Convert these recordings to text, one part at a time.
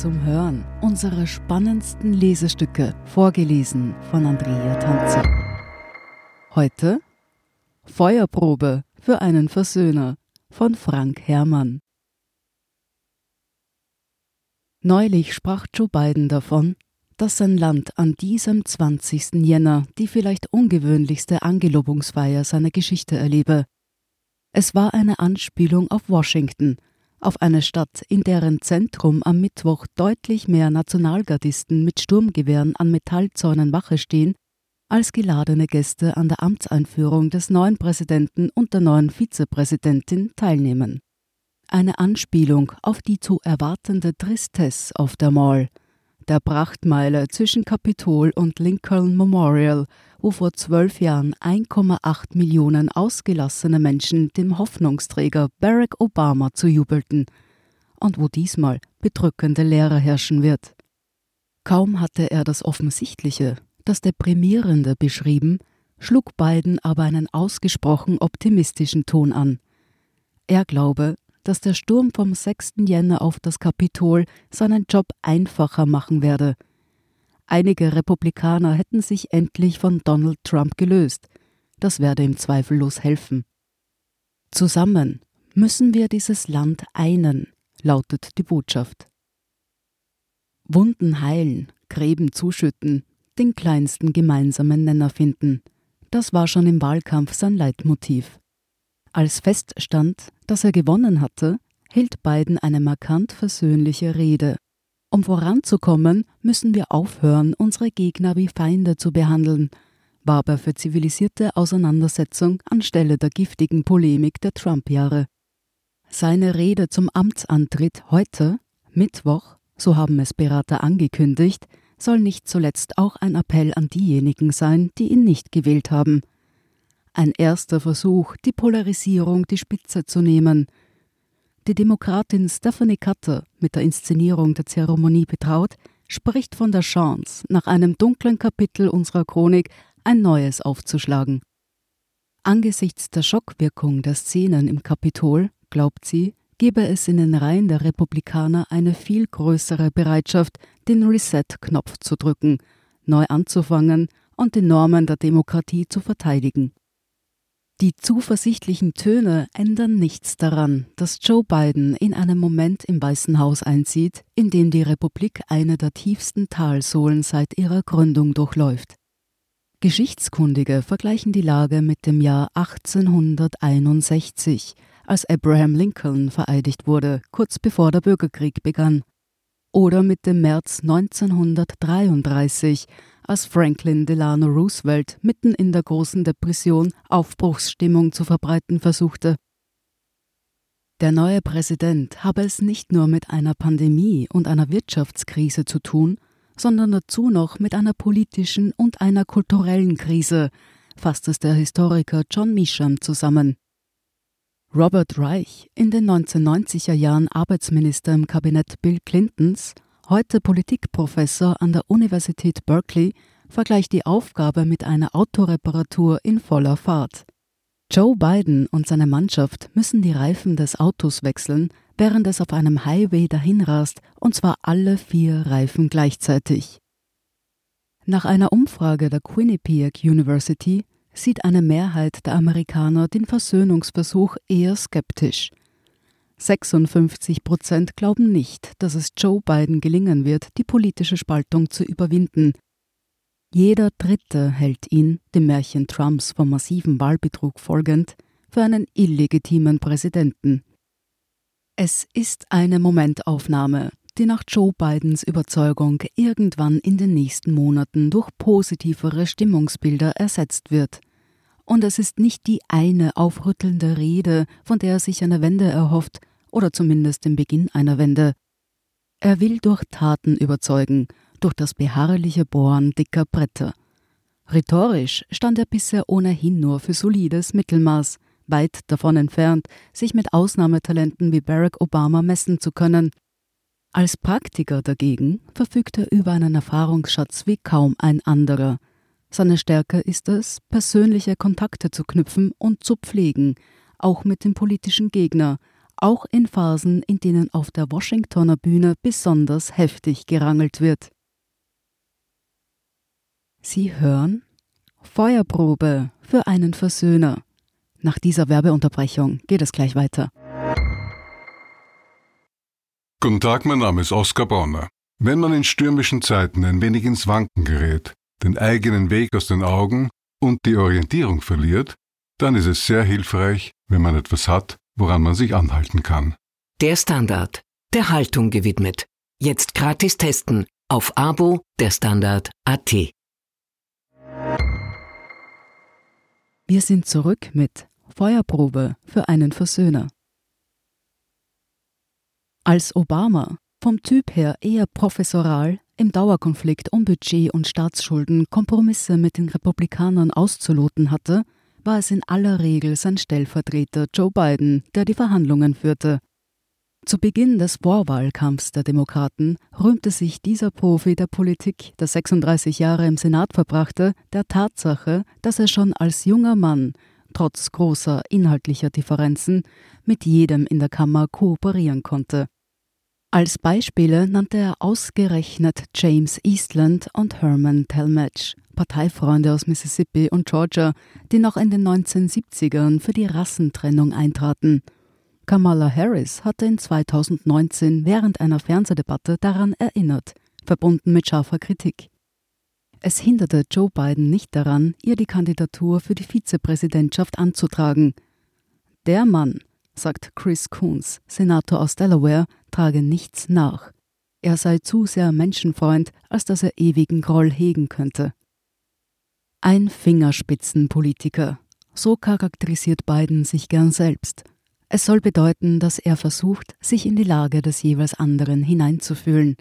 zum Hören unsere spannendsten Lesestücke, vorgelesen von Andrea Tanzer. Heute Feuerprobe für einen Versöhner von Frank Herrmann. Neulich sprach Joe Biden davon, dass sein Land an diesem 20. Jänner die vielleicht ungewöhnlichste Angelobungsfeier seiner Geschichte erlebe. Es war eine Anspielung auf Washington – auf eine Stadt, in deren Zentrum am Mittwoch deutlich mehr Nationalgardisten mit Sturmgewehren an Metallzäunen Wache stehen, als geladene Gäste an der Amtseinführung des neuen Präsidenten und der neuen Vizepräsidentin teilnehmen. Eine Anspielung auf die zu erwartende Tristesse auf der Mall, der Prachtmeile zwischen Kapitol und Lincoln Memorial, wo vor zwölf Jahren 1,8 Millionen ausgelassene Menschen dem Hoffnungsträger Barack Obama zujubelten und wo diesmal bedrückende Leere herrschen wird. Kaum hatte er das Offensichtliche, das Deprimierende beschrieben, schlug Biden aber einen ausgesprochen optimistischen Ton an. Er glaube, dass der Sturm vom 6. Jänner auf das Kapitol seinen Job einfacher machen werde – Einige Republikaner hätten sich endlich von Donald Trump gelöst. Das werde ihm zweifellos helfen. Zusammen müssen wir dieses Land einen, lautet die Botschaft. Wunden heilen, Gräben zuschütten, den kleinsten gemeinsamen Nenner finden. Das war schon im Wahlkampf sein Leitmotiv. Als feststand, dass er gewonnen hatte, hielt Biden eine markant versöhnliche Rede um voranzukommen, müssen wir aufhören, unsere Gegner wie Feinde zu behandeln, warb er für zivilisierte Auseinandersetzung anstelle der giftigen Polemik der Trump-Jahre. Seine Rede zum Amtsantritt heute, Mittwoch, so haben es Berater angekündigt, soll nicht zuletzt auch ein Appell an diejenigen sein, die ihn nicht gewählt haben. Ein erster Versuch, die Polarisierung die Spitze zu nehmen – die Demokratin Stephanie Cutter, mit der Inszenierung der Zeremonie betraut, spricht von der Chance, nach einem dunklen Kapitel unserer Chronik ein neues aufzuschlagen. Angesichts der Schockwirkung der Szenen im Kapitol, glaubt sie, gebe es in den Reihen der Republikaner eine viel größere Bereitschaft, den Reset-Knopf zu drücken, neu anzufangen und die Normen der Demokratie zu verteidigen. Die zuversichtlichen Töne ändern nichts daran, dass Joe Biden in einem Moment im Weißen Haus einzieht, in dem die Republik eine der tiefsten Talsohlen seit ihrer Gründung durchläuft. Geschichtskundige vergleichen die Lage mit dem Jahr 1861, als Abraham Lincoln vereidigt wurde, kurz bevor der Bürgerkrieg begann, oder mit dem März 1933, als Franklin Delano Roosevelt mitten in der großen Depression Aufbruchsstimmung zu verbreiten versuchte. Der neue Präsident habe es nicht nur mit einer Pandemie und einer Wirtschaftskrise zu tun, sondern dazu noch mit einer politischen und einer kulturellen Krise, fasst es der Historiker John Measham zusammen. Robert Reich, in den 1990er Jahren Arbeitsminister im Kabinett Bill Clintons, heute Politikprofessor an der Universität Berkeley, vergleicht die Aufgabe mit einer Autoreparatur in voller Fahrt. Joe Biden und seine Mannschaft müssen die Reifen des Autos wechseln, während es auf einem Highway dahinrast, und zwar alle vier Reifen gleichzeitig. Nach einer Umfrage der Quinnipiac University sieht eine Mehrheit der Amerikaner den Versöhnungsversuch eher skeptisch. 56 Prozent glauben nicht, dass es Joe Biden gelingen wird, die politische Spaltung zu überwinden. Jeder Dritte hält ihn, dem Märchen Trumps vom massiven Wahlbetrug folgend, für einen illegitimen Präsidenten. Es ist eine Momentaufnahme, die nach Joe Bidens Überzeugung irgendwann in den nächsten Monaten durch positivere Stimmungsbilder ersetzt wird. Und es ist nicht die eine aufrüttelnde Rede, von der er sich eine Wende erhofft, oder zumindest den Beginn einer Wende. Er will durch Taten überzeugen, durch das beharrliche Bohren dicker Bretter. Rhetorisch stand er bisher ohnehin nur für solides Mittelmaß, weit davon entfernt, sich mit Ausnahmetalenten wie Barack Obama messen zu können. Als Praktiker dagegen verfügt er über einen Erfahrungsschatz wie kaum ein anderer. Seine Stärke ist es, persönliche Kontakte zu knüpfen und zu pflegen, auch mit dem politischen Gegner, auch in Phasen, in denen auf der Washingtoner Bühne besonders heftig gerangelt wird. Sie hören Feuerprobe für einen Versöhner. Nach dieser Werbeunterbrechung geht es gleich weiter. Guten Tag, mein Name ist Oskar Bonner. Wenn man in stürmischen Zeiten ein wenig ins Wanken gerät, den eigenen Weg aus den Augen und die Orientierung verliert, dann ist es sehr hilfreich, wenn man etwas hat, woran man sich anhalten kann. Der Standard, der Haltung gewidmet. Jetzt gratis testen auf Abo der Standard AT. Wir sind zurück mit Feuerprobe für einen Versöhner. Als Obama, vom Typ her eher professoral, im Dauerkonflikt um Budget und Staatsschulden Kompromisse mit den Republikanern auszuloten hatte, war es in aller Regel sein Stellvertreter Joe Biden, der die Verhandlungen führte. Zu Beginn des Vorwahlkampfs der Demokraten rühmte sich dieser Profi der Politik, der 36 Jahre im Senat verbrachte, der Tatsache, dass er schon als junger Mann, trotz großer inhaltlicher Differenzen, mit jedem in der Kammer kooperieren konnte. Als Beispiele nannte er ausgerechnet James Eastland und Herman Talmadge, Parteifreunde aus Mississippi und Georgia, die noch in den 1970ern für die Rassentrennung eintraten – Kamala Harris hatte in 2019 während einer Fernsehdebatte daran erinnert, verbunden mit scharfer Kritik. Es hinderte Joe Biden nicht daran, ihr die Kandidatur für die Vizepräsidentschaft anzutragen. Der Mann, sagt Chris Coons, Senator aus Delaware, trage nichts nach. Er sei zu sehr Menschenfreund, als dass er ewigen Groll hegen könnte. Ein Fingerspitzenpolitiker. So charakterisiert Biden sich gern selbst. Es soll bedeuten, dass er versucht, sich in die Lage des jeweils anderen hineinzufühlen.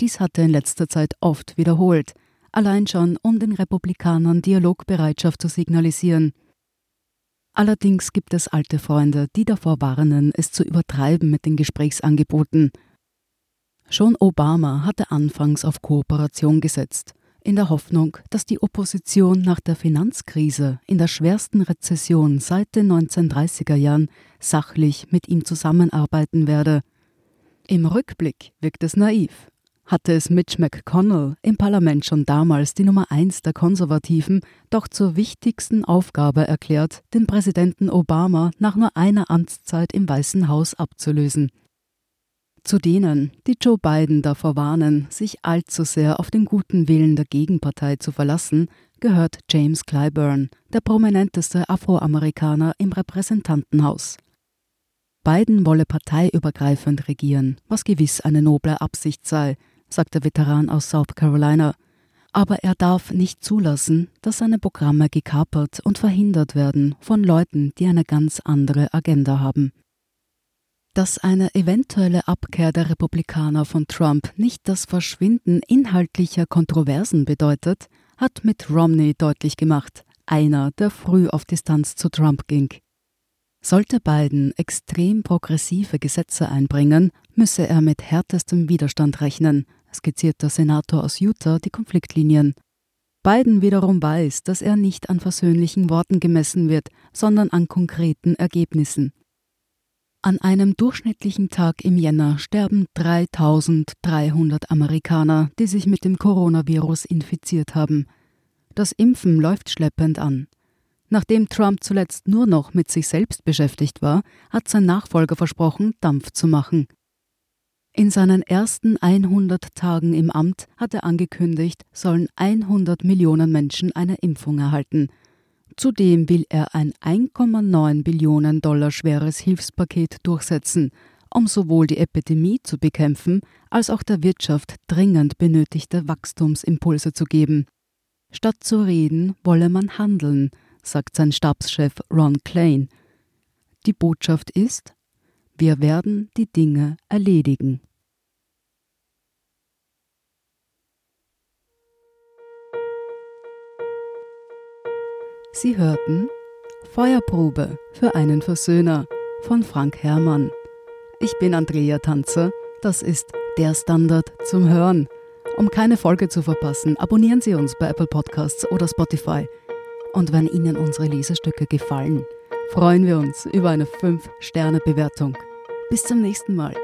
Dies hat er in letzter Zeit oft wiederholt, allein schon um den Republikanern Dialogbereitschaft zu signalisieren. Allerdings gibt es alte Freunde, die davor warnen, es zu übertreiben mit den Gesprächsangeboten. Schon Obama hatte anfangs auf Kooperation gesetzt in der Hoffnung, dass die Opposition nach der Finanzkrise in der schwersten Rezession seit den 1930er Jahren sachlich mit ihm zusammenarbeiten werde. Im Rückblick wirkt es naiv. Hatte es Mitch McConnell im Parlament schon damals die Nummer eins der Konservativen doch zur wichtigsten Aufgabe erklärt, den Präsidenten Obama nach nur einer Amtszeit im Weißen Haus abzulösen. Zu denen, die Joe Biden davor warnen, sich allzu sehr auf den guten Willen der Gegenpartei zu verlassen, gehört James Clyburn, der prominenteste Afroamerikaner im Repräsentantenhaus. Biden wolle parteiübergreifend regieren, was gewiss eine noble Absicht sei, sagt der Veteran aus South Carolina. Aber er darf nicht zulassen, dass seine Programme gekapert und verhindert werden von Leuten, die eine ganz andere Agenda haben dass eine eventuelle Abkehr der Republikaner von Trump nicht das Verschwinden inhaltlicher Kontroversen bedeutet, hat Mitt Romney deutlich gemacht, einer, der früh auf Distanz zu Trump ging. Sollte Biden extrem progressive Gesetze einbringen, müsse er mit härtestem Widerstand rechnen, skizziert der Senator aus Utah die Konfliktlinien. Biden wiederum weiß, dass er nicht an versöhnlichen Worten gemessen wird, sondern an konkreten Ergebnissen. An einem durchschnittlichen Tag im Jänner sterben 3300 Amerikaner, die sich mit dem Coronavirus infiziert haben. Das Impfen läuft schleppend an. Nachdem Trump zuletzt nur noch mit sich selbst beschäftigt war, hat sein Nachfolger versprochen, Dampf zu machen. In seinen ersten 100 Tagen im Amt hat er angekündigt, sollen 100 Millionen Menschen eine Impfung erhalten – Zudem will er ein 1,9 Billionen Dollar schweres Hilfspaket durchsetzen, um sowohl die Epidemie zu bekämpfen, als auch der Wirtschaft dringend benötigte Wachstumsimpulse zu geben. Statt zu reden, wolle man handeln, sagt sein Stabschef Ron Klein. Die Botschaft ist, wir werden die Dinge erledigen. Sie hörten Feuerprobe für einen Versöhner von Frank Herrmann. Ich bin Andrea Tanzer, das ist der Standard zum Hören. Um keine Folge zu verpassen, abonnieren Sie uns bei Apple Podcasts oder Spotify. Und wenn Ihnen unsere Lesestücke gefallen, freuen wir uns über eine 5-Sterne-Bewertung. Bis zum nächsten Mal.